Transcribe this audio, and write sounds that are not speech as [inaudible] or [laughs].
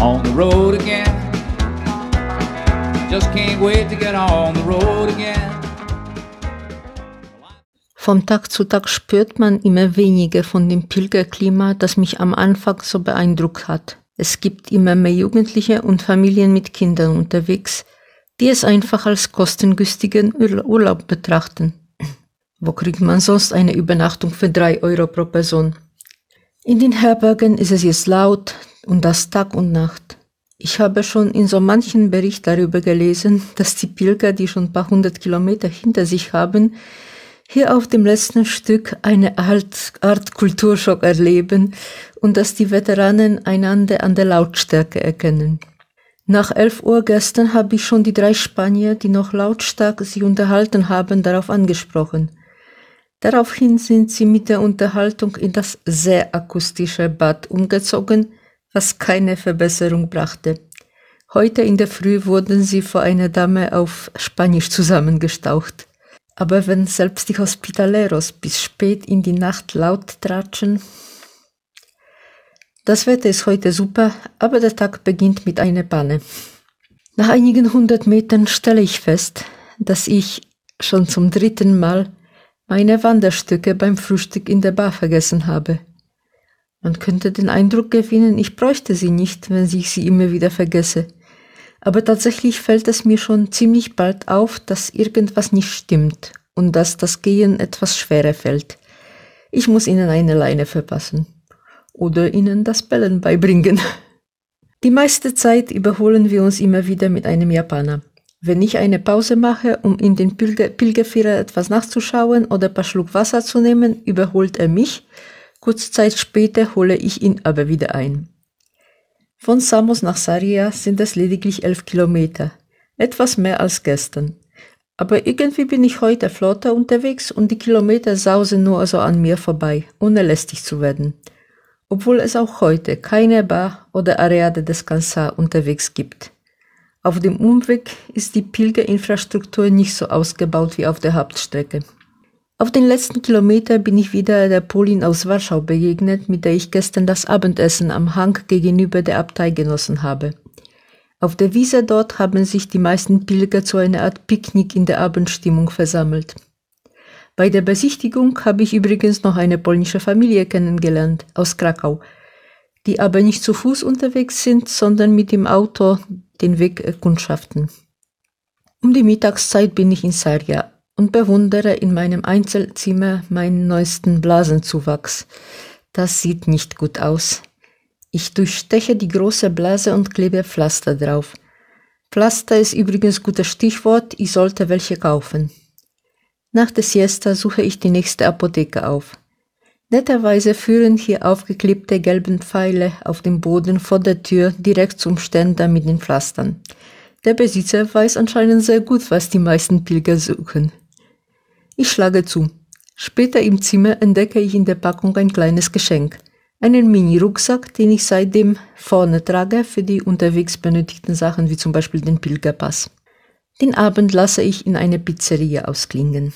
on the road again. Just can't wait to get on the road again. Vom Tag zu Tag spürt man immer weniger von dem Pilgerklima, das mich am Anfang so beeindruckt hat. Es gibt immer mehr Jugendliche und Familien mit Kindern unterwegs, die es einfach als kostengünstigen Urlaub betrachten. [clears throat] Wo kriegt man sonst eine Übernachtung für drei Euro pro Person? In den Herbergen ist es jetzt laut und das Tag und Nacht. Ich habe schon in so manchen Bericht darüber gelesen, dass die Pilger, die schon ein paar hundert Kilometer hinter sich haben, hier auf dem letzten Stück eine Art, Art Kulturschock erleben und dass die Veteranen einander an der Lautstärke erkennen. Nach elf Uhr gestern habe ich schon die drei Spanier, die noch lautstark sich unterhalten haben, darauf angesprochen. Daraufhin sind sie mit der Unterhaltung in das sehr akustische Bad umgezogen, was keine Verbesserung brachte. Heute in der Früh wurden sie vor einer Dame auf Spanisch zusammengestaucht. Aber wenn selbst die Hospitaleros bis spät in die Nacht laut tratschen, das Wetter ist heute super, aber der Tag beginnt mit einer Panne. Nach einigen hundert Metern stelle ich fest, dass ich schon zum dritten Mal meine Wanderstücke beim Frühstück in der Bar vergessen habe. Man könnte den Eindruck gewinnen, ich bräuchte sie nicht, wenn ich sie immer wieder vergesse. Aber tatsächlich fällt es mir schon ziemlich bald auf, dass irgendwas nicht stimmt und dass das Gehen etwas schwerer fällt. Ich muss ihnen eine Leine verpassen. Oder ihnen das Bellen beibringen. [laughs] Die meiste Zeit überholen wir uns immer wieder mit einem Japaner. Wenn ich eine Pause mache, um in den Pilger Pilgerführer etwas nachzuschauen oder ein paar Schluck Wasser zu nehmen, überholt er mich. Kurz Zeit später hole ich ihn aber wieder ein. Von Samos nach Saria sind es lediglich elf Kilometer. Etwas mehr als gestern. Aber irgendwie bin ich heute flotter unterwegs und die Kilometer sausen nur so an mir vorbei, ohne lästig zu werden. Obwohl es auch heute keine Bar oder Area de Descansar unterwegs gibt. Auf dem Umweg ist die Pilgerinfrastruktur nicht so ausgebaut wie auf der Hauptstrecke. Auf den letzten Kilometer bin ich wieder der Polin aus Warschau begegnet, mit der ich gestern das Abendessen am Hang gegenüber der Abtei genossen habe. Auf der Wiese dort haben sich die meisten Pilger zu einer Art Picknick in der Abendstimmung versammelt. Bei der Besichtigung habe ich übrigens noch eine polnische Familie kennengelernt aus Krakau, die aber nicht zu Fuß unterwegs sind, sondern mit dem Auto den Weg erkundschaften. Um die Mittagszeit bin ich in Sarja und bewundere in meinem Einzelzimmer meinen neuesten Blasenzuwachs. Das sieht nicht gut aus. Ich durchsteche die große Blase und klebe Pflaster drauf. Pflaster ist übrigens gutes Stichwort, ich sollte welche kaufen. Nach der Siesta suche ich die nächste Apotheke auf. Netterweise führen hier aufgeklebte gelben Pfeile auf dem Boden vor der Tür direkt zum Ständer mit den Pflastern. Der Besitzer weiß anscheinend sehr gut, was die meisten Pilger suchen. Ich schlage zu. Später im Zimmer entdecke ich in der Packung ein kleines Geschenk. Einen Mini-Rucksack, den ich seitdem vorne trage für die unterwegs benötigten Sachen wie zum Beispiel den Pilgerpass. Den Abend lasse ich in eine Pizzeria ausklingen.